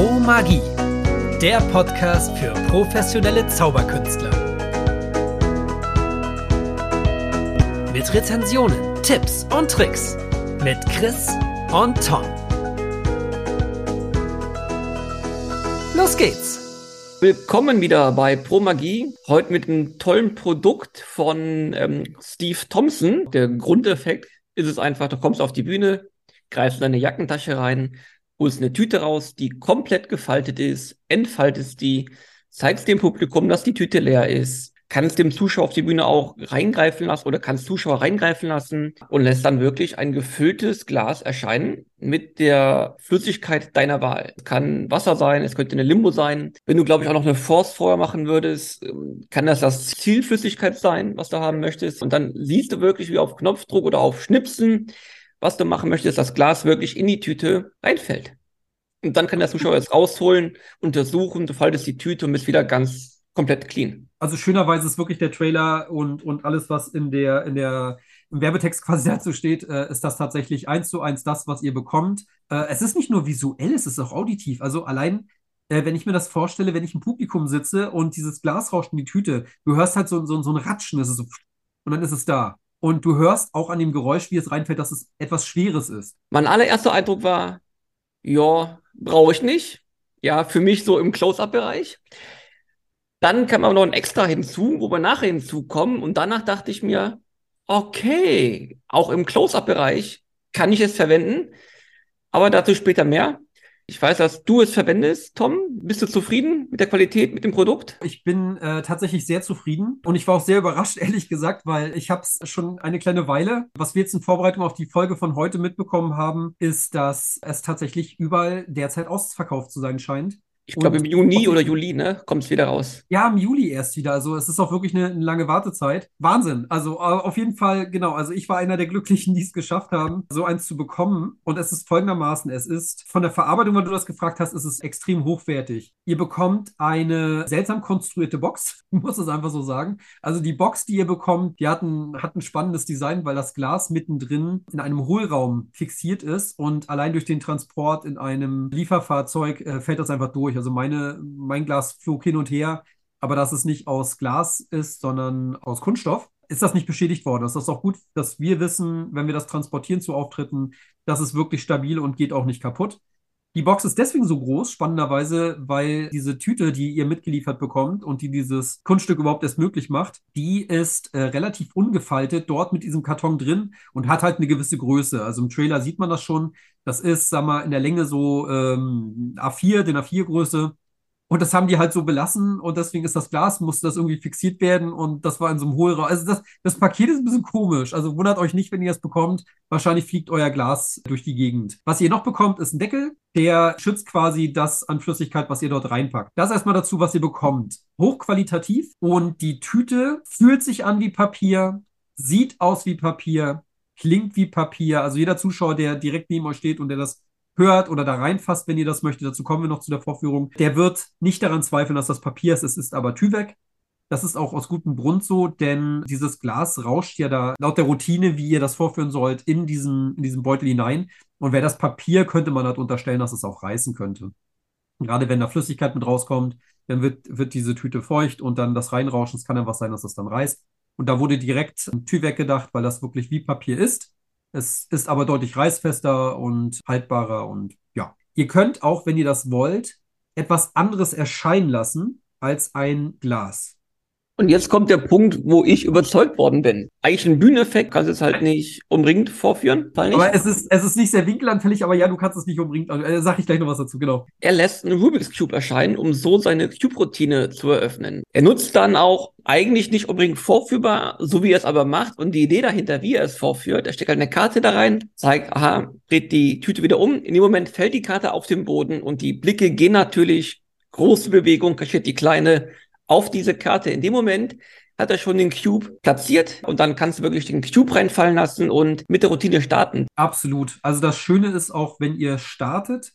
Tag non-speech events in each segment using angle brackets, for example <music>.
Pro Magie, der Podcast für professionelle Zauberkünstler. Mit Rezensionen, Tipps und Tricks mit Chris und Tom. Los geht's! Willkommen wieder bei Pro Magie. Heute mit einem tollen Produkt von ähm, Steve Thompson. Der Grundeffekt ist es einfach, du kommst auf die Bühne, greifst in deine Jackentasche rein, holst eine Tüte raus, die komplett gefaltet ist, entfaltest die, zeigst dem Publikum, dass die Tüte leer ist, kannst dem Zuschauer auf die Bühne auch reingreifen lassen oder kannst Zuschauer reingreifen lassen und lässt dann wirklich ein gefülltes Glas erscheinen mit der Flüssigkeit deiner Wahl. Es kann Wasser sein, es könnte eine Limbo sein. Wenn du, glaube ich, auch noch eine Force vorher machen würdest, ähm, kann das das Zielflüssigkeit sein, was du haben möchtest. Und dann siehst du wirklich, wie auf Knopfdruck oder auf Schnipsen was du machen möchtest, das Glas wirklich in die Tüte reinfällt. Und dann kann der Zuschauer es rausholen, untersuchen, du faltest die Tüte und bist wieder ganz komplett clean. Also schönerweise ist wirklich der Trailer und, und alles, was in der, in der, im Werbetext quasi <laughs> dazu steht, äh, ist das tatsächlich eins zu eins das, was ihr bekommt. Äh, es ist nicht nur visuell, es ist auch auditiv. Also allein, äh, wenn ich mir das vorstelle, wenn ich im Publikum sitze und dieses Glas rauscht in die Tüte, du hörst halt so, so, so ein Ratschen, das ist so, und dann ist es da. Und du hörst auch an dem Geräusch, wie es reinfällt, dass es etwas Schweres ist. Mein allererster Eindruck war, ja, brauche ich nicht. Ja, für mich so im Close-Up-Bereich. Dann kam aber noch ein Extra hinzu, wo wir nachher hinzukommen. Und danach dachte ich mir, okay, auch im Close-Up-Bereich kann ich es verwenden. Aber dazu später mehr. Ich weiß, dass du es verwendest, Tom. Bist du zufrieden mit der Qualität, mit dem Produkt? Ich bin äh, tatsächlich sehr zufrieden und ich war auch sehr überrascht, <laughs> ehrlich gesagt, weil ich habe es schon eine kleine Weile. Was wir jetzt in Vorbereitung auf die Folge von heute mitbekommen haben, ist, dass es tatsächlich überall derzeit ausverkauft zu sein scheint. Ich glaube, im Juni oder Juli, ne, kommt es wieder raus. Ja, im Juli erst wieder. Also es ist auch wirklich eine, eine, lange Wartezeit. Wahnsinn. Also auf jeden Fall, genau. Also ich war einer der Glücklichen, <laughs> die es geschafft haben, so eins zu bekommen. Und es ist folgendermaßen, es ist von der Verarbeitung, wenn du das gefragt hast, ist es extrem hochwertig. Ihr bekommt eine seltsam konstruierte Box, <laughs> muss es einfach so sagen. Also die Box, die ihr bekommt, die hat ein, hat ein spannendes Design, weil das Glas mittendrin in einem Hohlraum fixiert ist und allein durch den Transport in einem Lieferfahrzeug äh, fällt das einfach durch. Also meine, mein Glas flog hin und her, aber dass es nicht aus Glas ist, sondern aus Kunststoff, ist das nicht beschädigt worden. Das ist auch gut, dass wir wissen, wenn wir das transportieren zu Auftritten, dass es wirklich stabil und geht auch nicht kaputt. Die Box ist deswegen so groß, spannenderweise, weil diese Tüte, die ihr mitgeliefert bekommt und die dieses Kunststück überhaupt erst möglich macht, die ist äh, relativ ungefaltet dort mit diesem Karton drin und hat halt eine gewisse Größe. Also im Trailer sieht man das schon. Das ist, sag mal, in der Länge so ähm, A4, den A4-Größe. Und das haben die halt so belassen und deswegen ist das Glas, musste das irgendwie fixiert werden und das war in so einem Hohlraum. Also das, das Paket ist ein bisschen komisch. Also wundert euch nicht, wenn ihr das bekommt. Wahrscheinlich fliegt euer Glas durch die Gegend. Was ihr noch bekommt, ist ein Deckel. Der schützt quasi das an Flüssigkeit, was ihr dort reinpackt. Das erstmal dazu, was ihr bekommt. Hochqualitativ und die Tüte fühlt sich an wie Papier, sieht aus wie Papier, klingt wie Papier. Also jeder Zuschauer, der direkt neben euch steht und der das hört oder da reinfasst, wenn ihr das möchtet, dazu kommen wir noch zu der Vorführung, der wird nicht daran zweifeln, dass das Papier ist. Es ist aber Tüvek. Das ist auch aus gutem Grund so, denn dieses Glas rauscht ja da laut der Routine, wie ihr das vorführen sollt, in diesen, in diesen Beutel hinein. Und wäre das Papier, könnte man halt unterstellen, dass es auch reißen könnte. gerade wenn da Flüssigkeit mit rauskommt, dann wird, wird diese Tüte feucht und dann das Reinrauschen, es kann dann was sein, dass es dann reißt. Und da wurde direkt Tüvek gedacht, weil das wirklich wie Papier ist. Es ist aber deutlich reißfester und haltbarer und ja. Ihr könnt auch, wenn ihr das wollt, etwas anderes erscheinen lassen als ein Glas. Und jetzt kommt der Punkt, wo ich überzeugt worden bin. Eigentlich ein Bühneneffekt kannst du es halt nicht umringend vorführen. Aber es ist, es ist nicht sehr winkelanfällig, aber ja, du kannst es nicht umringend. Äh, sag ich gleich noch was dazu, genau. Er lässt einen Rubik's Cube erscheinen, um so seine Cube-Routine zu eröffnen. Er nutzt dann auch eigentlich nicht unbedingt vorführbar, so wie er es aber macht. Und die Idee dahinter, wie er es vorführt, er steckt halt eine Karte da rein, zeigt, aha, dreht die Tüte wieder um. In dem Moment fällt die Karte auf den Boden und die Blicke gehen natürlich große Bewegung, kaschiert die kleine auf diese Karte. In dem Moment hat er schon den Cube platziert und dann kannst du wirklich den Cube reinfallen lassen und mit der Routine starten. Absolut. Also das Schöne ist auch, wenn ihr startet,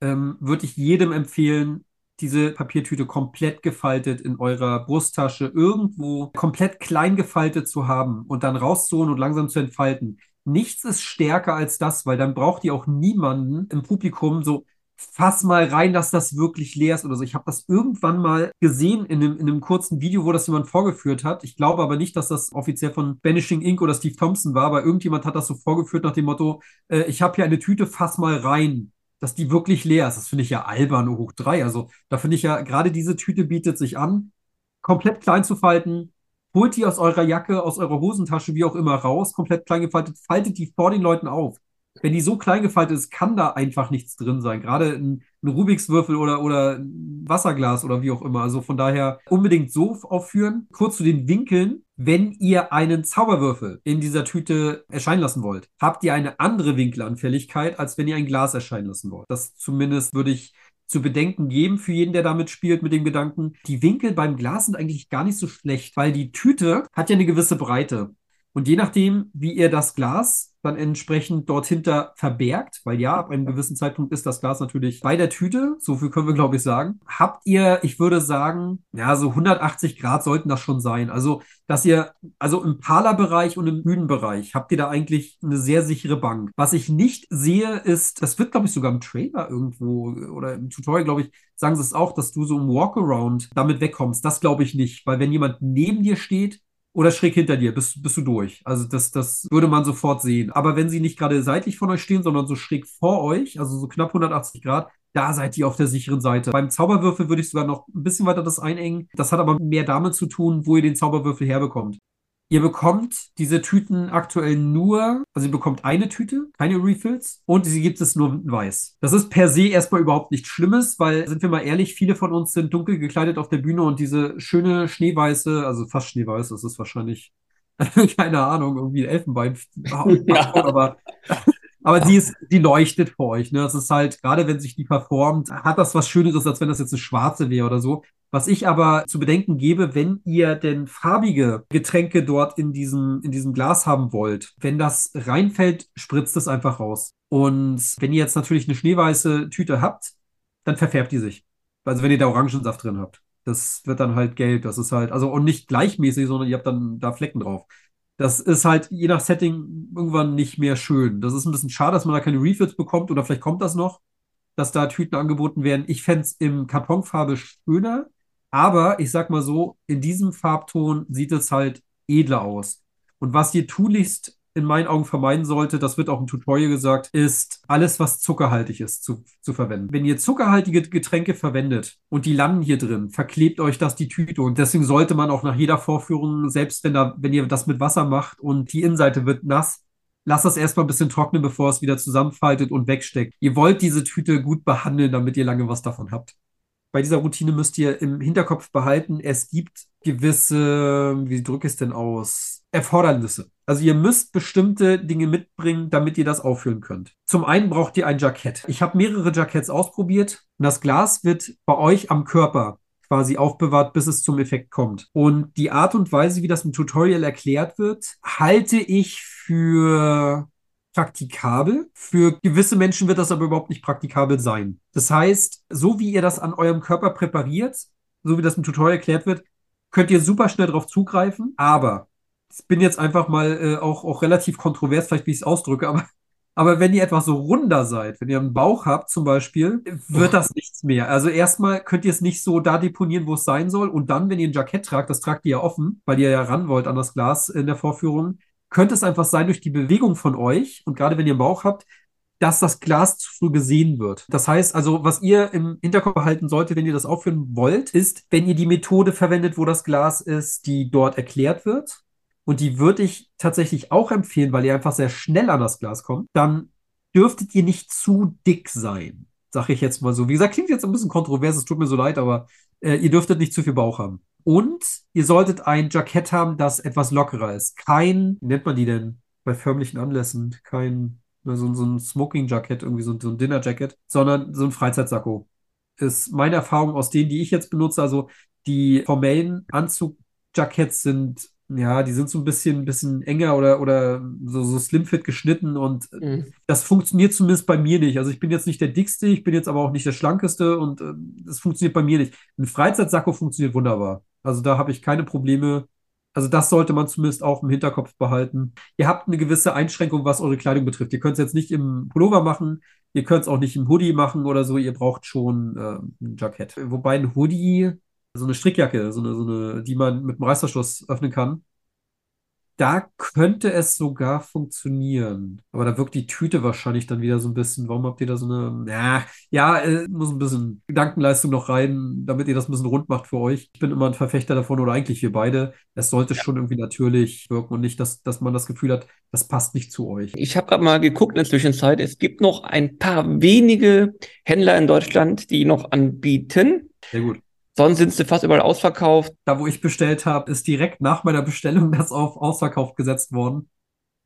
ähm, würde ich jedem empfehlen, diese Papiertüte komplett gefaltet in eurer Brusttasche irgendwo komplett klein gefaltet zu haben und dann rauszuholen und langsam zu entfalten. Nichts ist stärker als das, weil dann braucht ihr auch niemanden im Publikum so fass mal rein, dass das wirklich leer ist oder so. Ich habe das irgendwann mal gesehen in einem, in einem kurzen Video, wo das jemand vorgeführt hat. Ich glaube aber nicht, dass das offiziell von Banishing Inc. oder Steve Thompson war, aber irgendjemand hat das so vorgeführt nach dem Motto, äh, ich habe hier eine Tüte, fass mal rein dass die wirklich leer ist. Das finde ich ja albern hoch drei. Also da finde ich ja, gerade diese Tüte bietet sich an, komplett klein zu falten. Holt die aus eurer Jacke, aus eurer Hosentasche, wie auch immer, raus, komplett klein gefaltet, faltet die vor den Leuten auf wenn die so klein gefaltet ist, kann da einfach nichts drin sein. Gerade ein, ein Rubiks Würfel oder, oder ein Wasserglas oder wie auch immer. Also von daher unbedingt so aufführen. Kurz zu den Winkeln. Wenn ihr einen Zauberwürfel in dieser Tüte erscheinen lassen wollt, habt ihr eine andere Winkelanfälligkeit, als wenn ihr ein Glas erscheinen lassen wollt. Das zumindest würde ich zu bedenken geben für jeden, der damit spielt, mit dem Gedanken, die Winkel beim Glas sind eigentlich gar nicht so schlecht, weil die Tüte hat ja eine gewisse Breite. Und je nachdem, wie ihr das Glas dann entsprechend dort hinter verbergt, weil ja, ab einem gewissen Zeitpunkt ist das Glas natürlich bei der Tüte, so viel können wir glaube ich sagen, habt ihr, ich würde sagen, ja, so 180 Grad sollten das schon sein. Also, dass ihr, also im Parlerbereich und im Bühnenbereich habt ihr da eigentlich eine sehr sichere Bank. Was ich nicht sehe, ist, das wird glaube ich sogar im Trailer irgendwo oder im Tutorial, glaube ich, sagen sie es auch, dass du so im Walkaround damit wegkommst. Das glaube ich nicht, weil wenn jemand neben dir steht, oder schräg hinter dir, bist, bist du durch. Also das, das würde man sofort sehen. Aber wenn sie nicht gerade seitlich von euch stehen, sondern so schräg vor euch, also so knapp 180 Grad, da seid ihr auf der sicheren Seite. Beim Zauberwürfel würde ich sogar noch ein bisschen weiter das einengen. Das hat aber mehr damit zu tun, wo ihr den Zauberwürfel herbekommt. Ihr bekommt diese Tüten aktuell nur, also ihr bekommt eine Tüte, keine Refills und sie gibt es nur in weiß. Das ist per se erstmal überhaupt nichts Schlimmes, weil, sind wir mal ehrlich, viele von uns sind dunkel gekleidet auf der Bühne und diese schöne schneeweiße, also fast schneeweiß, das ist wahrscheinlich, <laughs> keine Ahnung, irgendwie ein Elfenbein, <laughs> ja. <laughs> aber aber die ist, die leuchtet vor euch. Ne? Das ist halt, gerade wenn sich die performt, hat das was Schöneres, als wenn das jetzt eine schwarze wäre oder so. Was ich aber zu bedenken gebe, wenn ihr denn farbige Getränke dort in diesem, in diesem Glas haben wollt, wenn das reinfällt, spritzt es einfach raus. Und wenn ihr jetzt natürlich eine schneeweiße Tüte habt, dann verfärbt die sich. Also wenn ihr da Orangensaft drin habt. Das wird dann halt gelb. Das ist halt, also und nicht gleichmäßig, sondern ihr habt dann da Flecken drauf. Das ist halt je nach Setting irgendwann nicht mehr schön. Das ist ein bisschen schade, dass man da keine Refills bekommt oder vielleicht kommt das noch, dass da Tüten angeboten werden. Ich fände es im Kartonfarbe schöner, aber ich sag mal so, in diesem Farbton sieht es halt edler aus. Und was ihr tunlichst in meinen Augen vermeiden sollte, das wird auch im Tutorial gesagt, ist alles, was zuckerhaltig ist, zu, zu verwenden. Wenn ihr zuckerhaltige Getränke verwendet und die landen hier drin, verklebt euch das die Tüte. Und deswegen sollte man auch nach jeder Vorführung, selbst wenn, da, wenn ihr das mit Wasser macht und die Innenseite wird nass, lasst das erstmal ein bisschen trocknen, bevor es wieder zusammenfaltet und wegsteckt. Ihr wollt diese Tüte gut behandeln, damit ihr lange was davon habt bei dieser Routine müsst ihr im Hinterkopf behalten, es gibt gewisse, wie drücke ich es denn aus, Erfordernisse. Also ihr müsst bestimmte Dinge mitbringen, damit ihr das auffüllen könnt. Zum einen braucht ihr ein Jackett. Ich habe mehrere Jacketts ausprobiert und das Glas wird bei euch am Körper quasi aufbewahrt, bis es zum Effekt kommt. Und die Art und Weise, wie das im Tutorial erklärt wird, halte ich für praktikabel. Für gewisse Menschen wird das aber überhaupt nicht praktikabel sein. Das heißt, so wie ihr das an eurem Körper präpariert, so wie das im Tutorial erklärt wird, könnt ihr super schnell darauf zugreifen. Aber ich bin jetzt einfach mal äh, auch, auch relativ kontrovers, vielleicht wie ich es ausdrücke, aber, aber wenn ihr etwas so runder seid, wenn ihr einen Bauch habt zum Beispiel, wird das nichts mehr. Also erstmal könnt ihr es nicht so da deponieren, wo es sein soll. Und dann, wenn ihr ein Jackett tragt, das tragt ihr ja offen, weil ihr ja ran wollt an das Glas in der Vorführung, könnte es einfach sein durch die Bewegung von euch und gerade wenn ihr einen Bauch habt, dass das Glas zu früh gesehen wird. Das heißt also, was ihr im Hinterkopf behalten solltet, wenn ihr das aufführen wollt, ist, wenn ihr die Methode verwendet, wo das Glas ist, die dort erklärt wird, und die würde ich tatsächlich auch empfehlen, weil ihr einfach sehr schnell an das Glas kommt, dann dürftet ihr nicht zu dick sein. Sag ich jetzt mal so. Wie gesagt, klingt jetzt ein bisschen kontrovers, es tut mir so leid, aber äh, ihr dürftet nicht zu viel Bauch haben. Und ihr solltet ein Jackett haben, das etwas lockerer ist. Kein, wie nennt man die denn bei förmlichen Anlässen? Kein, so, so ein Smoking-Jackett, irgendwie so, so ein Dinner-Jacket, sondern so ein Freizeitsacko. Ist meine Erfahrung aus denen, die ich jetzt benutze. Also die formellen Anzug-Jackets sind ja, die sind so ein bisschen, bisschen enger oder, oder so, so slimfit geschnitten und mhm. das funktioniert zumindest bei mir nicht. Also ich bin jetzt nicht der dickste, ich bin jetzt aber auch nicht der schlankeste und äh, das funktioniert bei mir nicht. Ein Freizeitsacko funktioniert wunderbar. Also da habe ich keine Probleme. Also das sollte man zumindest auch im Hinterkopf behalten. Ihr habt eine gewisse Einschränkung, was eure Kleidung betrifft. Ihr könnt es jetzt nicht im Pullover machen, ihr könnt es auch nicht im Hoodie machen oder so. Ihr braucht schon äh, ein Jackett. Wobei ein Hoodie, so eine Strickjacke, so eine, so eine, die man mit dem Reißverschluss öffnen kann, da könnte es sogar funktionieren. Aber da wirkt die Tüte wahrscheinlich dann wieder so ein bisschen. Warum habt ihr da so eine. Ja, ja, äh, muss ein bisschen Gedankenleistung noch rein, damit ihr das ein bisschen rund macht für euch. Ich bin immer ein Verfechter davon, oder eigentlich wir beide. Es sollte schon irgendwie natürlich wirken und nicht, dass, dass man das Gefühl hat, das passt nicht zu euch. Ich habe gerade mal geguckt in der Zwischenzeit. Es gibt noch ein paar wenige Händler in Deutschland, die noch anbieten. Sehr gut. Sonst sind sie fast überall ausverkauft. Da, wo ich bestellt habe, ist direkt nach meiner Bestellung <laughs> das auf Ausverkauf gesetzt worden.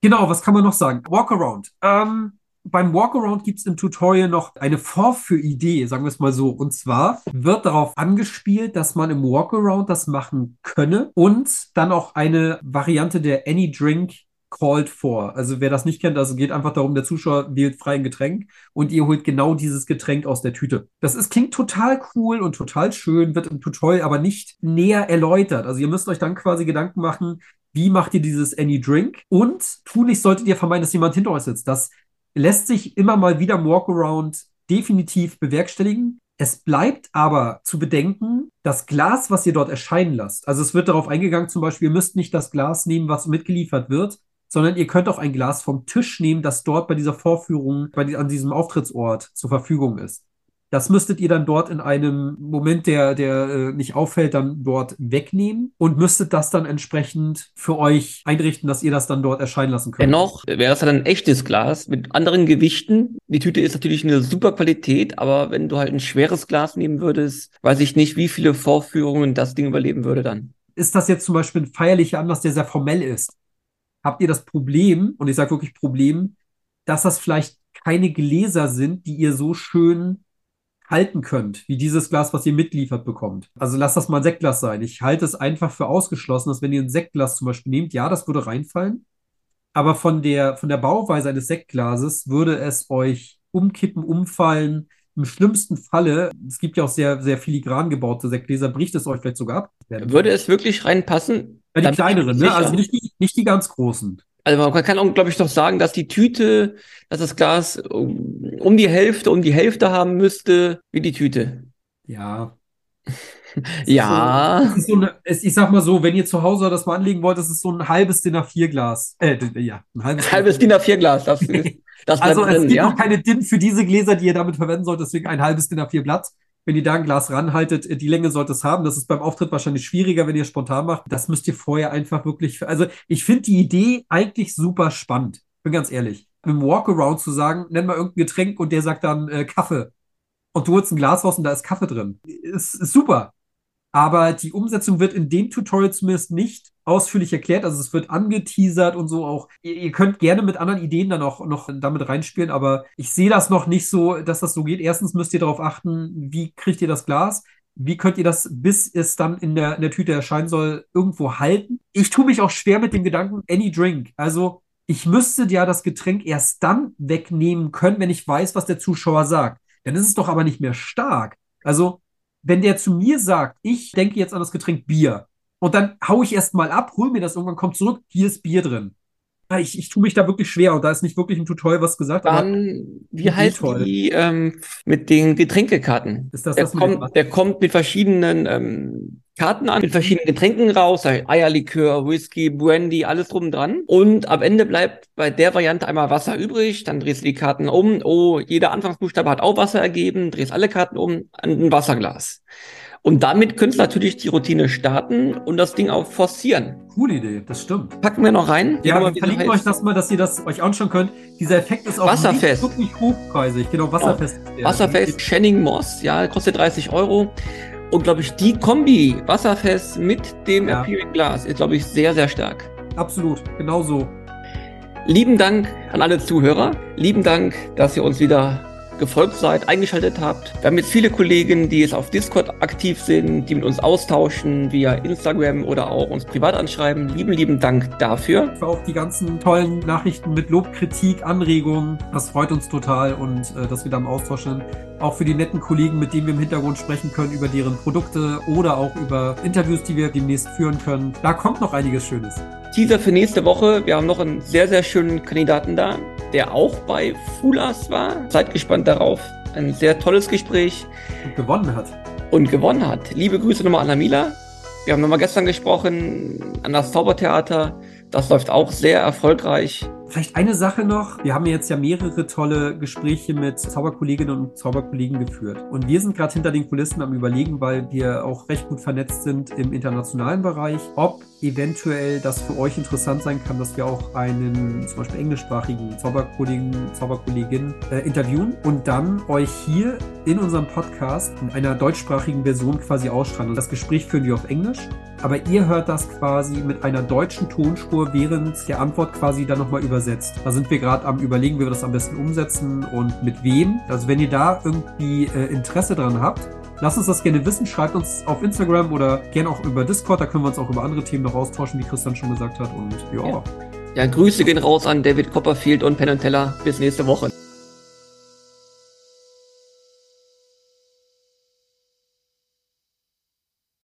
Genau, was kann man noch sagen? Walkaround. Ähm, beim Walkaround gibt es im Tutorial noch eine Vorführidee, sagen wir es mal so. Und zwar wird darauf angespielt, dass man im Walkaround das machen könne und dann auch eine Variante der Any Drink called for. Also wer das nicht kennt, also geht einfach darum, der Zuschauer wählt frei ein Getränk und ihr holt genau dieses Getränk aus der Tüte. Das ist, klingt total cool und total schön, wird im Tutorial aber nicht näher erläutert. Also ihr müsst euch dann quasi Gedanken machen, wie macht ihr dieses Any Drink? Und tunlichst solltet ihr vermeiden, dass jemand hinter euch sitzt. Das lässt sich immer mal wieder im Walkaround definitiv bewerkstelligen. Es bleibt aber zu bedenken, das Glas, was ihr dort erscheinen lasst. Also es wird darauf eingegangen, zum Beispiel, ihr müsst nicht das Glas nehmen, was mitgeliefert wird, sondern ihr könnt auch ein Glas vom Tisch nehmen, das dort bei dieser Vorführung, bei die, an diesem Auftrittsort zur Verfügung ist. Das müsstet ihr dann dort in einem Moment, der, der äh, nicht auffällt, dann dort wegnehmen und müsstet das dann entsprechend für euch einrichten, dass ihr das dann dort erscheinen lassen könnt. Dennoch wäre es dann ein echtes Glas mit anderen Gewichten. Die Tüte ist natürlich eine super Qualität, aber wenn du halt ein schweres Glas nehmen würdest, weiß ich nicht, wie viele Vorführungen das Ding überleben würde dann. Ist das jetzt zum Beispiel ein feierlicher Anlass, der sehr formell ist? Habt ihr das Problem, und ich sage wirklich Problem, dass das vielleicht keine Gläser sind, die ihr so schön halten könnt, wie dieses Glas, was ihr mitliefert bekommt. Also lasst das mal ein Sektglas sein. Ich halte es einfach für ausgeschlossen, dass wenn ihr ein Sektglas zum Beispiel nehmt, ja, das würde reinfallen. Aber von der, von der Bauweise eines Sektglases würde es euch umkippen, umfallen. Im schlimmsten Falle, es gibt ja auch sehr, sehr filigran gebaute Sektgläser, bricht es euch vielleicht sogar ab. Würde es wirklich reinpassen? Ja, die kleineren, ne? Also nicht die, nicht die ganz großen. Also man kann auch, glaube ich, doch sagen, dass die Tüte, dass das Glas um die Hälfte, um die Hälfte haben müsste, wie die Tüte. Ja. <laughs> ja. So, so eine, ich sag mal so, wenn ihr zu Hause das mal anlegen wollt, das ist so ein halbes DIN A4-Glas. Äh, ja, ein halbes, <laughs> halbes DIN A4-Glas. Das, <laughs> das also es drin, gibt ja? noch keine DIN für diese Gläser, die ihr damit verwenden sollt, deswegen ein halbes DIN A4-Blatt wenn ihr da ein Glas ranhaltet, äh, die Länge sollte es haben. Das ist beim Auftritt wahrscheinlich schwieriger, wenn ihr spontan macht. Das müsst ihr vorher einfach wirklich. Also, ich finde die Idee eigentlich super spannend. Bin ganz ehrlich. Mit dem Walkaround zu sagen, nenn mal irgendein Getränk und der sagt dann äh, Kaffee. Und du holst ein Glas raus und da ist Kaffee drin. Ist, ist super. Aber die Umsetzung wird in dem Tutorial zumindest nicht ausführlich erklärt. Also es wird angeteasert und so auch. Ihr, ihr, könnt gerne mit anderen Ideen dann auch noch damit reinspielen, aber ich sehe das noch nicht so, dass das so geht. Erstens müsst ihr darauf achten, wie kriegt ihr das Glas? Wie könnt ihr das, bis es dann in der, in der Tüte erscheinen soll, irgendwo halten? Ich tue mich auch schwer mit dem Gedanken, any drink. Also ich müsste ja das Getränk erst dann wegnehmen können, wenn ich weiß, was der Zuschauer sagt. Dann ist es doch aber nicht mehr stark. Also wenn der zu mir sagt, ich denke jetzt an das Getränk Bier und dann haue ich erst mal ab, hol mir das irgendwann, kommt zurück, hier ist Bier drin. Ich, ich tue mich da wirklich schwer und da ist nicht wirklich ein Tutorial was gesagt. Dann, wie heißt die ähm, mit den Getränkekarten? Ist das der, das kommt, der kommt mit verschiedenen ähm, Karten an, mit verschiedenen Getränken raus, Eierlikör, Whisky, Brandy, alles drum dran. Und am Ende bleibt bei der Variante einmal Wasser übrig, dann drehst du die Karten um. Oh, jeder Anfangsbuchstabe hat auch Wasser ergeben, drehst alle Karten um an ein Wasserglas. Und damit könntest du natürlich die Routine starten und das Ding auch forcieren. Coole Idee, das stimmt. Packen wir noch rein. Ja, wir verlinken euch das mal, dass ihr das euch anschauen könnt. Dieser Effekt ist auch wasserfest. wirklich hochpreisig. Genau, wasserfest. Ja. Wasserfest, Channing Moss, ja, kostet 30 Euro. Und glaube ich, die Kombi Wasserfest mit dem ja. Imperial Glas ist, glaube ich, sehr, sehr stark. Absolut, genau so. Lieben Dank an alle Zuhörer. Lieben Dank, dass ihr uns wieder gefolgt seid, eingeschaltet habt. Wir haben jetzt viele Kollegen, die jetzt auf Discord aktiv sind, die mit uns austauschen via Instagram oder auch uns privat anschreiben. Lieben, lieben Dank dafür. Für auch die ganzen tollen Nachrichten mit Lob, Kritik, Anregungen. Das freut uns total und äh, dass wir da im Austausch sind. Auch für die netten Kollegen, mit denen wir im Hintergrund sprechen können über deren Produkte oder auch über Interviews, die wir demnächst führen können. Da kommt noch einiges Schönes. Teaser für nächste Woche. Wir haben noch einen sehr, sehr schönen Kandidaten da, der auch bei Fulas war. Seid gespannt darauf. Ein sehr tolles Gespräch. Und gewonnen hat. Und gewonnen hat. Liebe Grüße nochmal an Amila. Wir haben nochmal gestern gesprochen an das Zaubertheater. Das läuft auch sehr erfolgreich. Vielleicht eine Sache noch. Wir haben jetzt ja mehrere tolle Gespräche mit Zauberkolleginnen und Zauberkollegen geführt. Und wir sind gerade hinter den Kulissen am Überlegen, weil wir auch recht gut vernetzt sind im internationalen Bereich, ob eventuell das für euch interessant sein kann, dass wir auch einen zum Beispiel englischsprachigen Zauberkollegen, Zauberkollegin äh, interviewen und dann euch hier in unserem Podcast in einer deutschsprachigen Version quasi ausstrahlen. Das Gespräch führen wir auf Englisch, aber ihr hört das quasi mit einer deutschen Tonspur während der Antwort quasi dann nochmal übersetzt. Da sind wir gerade am überlegen, wie wir das am besten umsetzen und mit wem. Also wenn ihr da irgendwie äh, Interesse dran habt, Lasst uns das gerne wissen. Schreibt uns auf Instagram oder gerne auch über Discord. Da können wir uns auch über andere Themen noch austauschen, wie Christian schon gesagt hat. Und ja. Ja, ja Grüße gehen raus an David Copperfield und Penn Teller. Bis nächste Woche.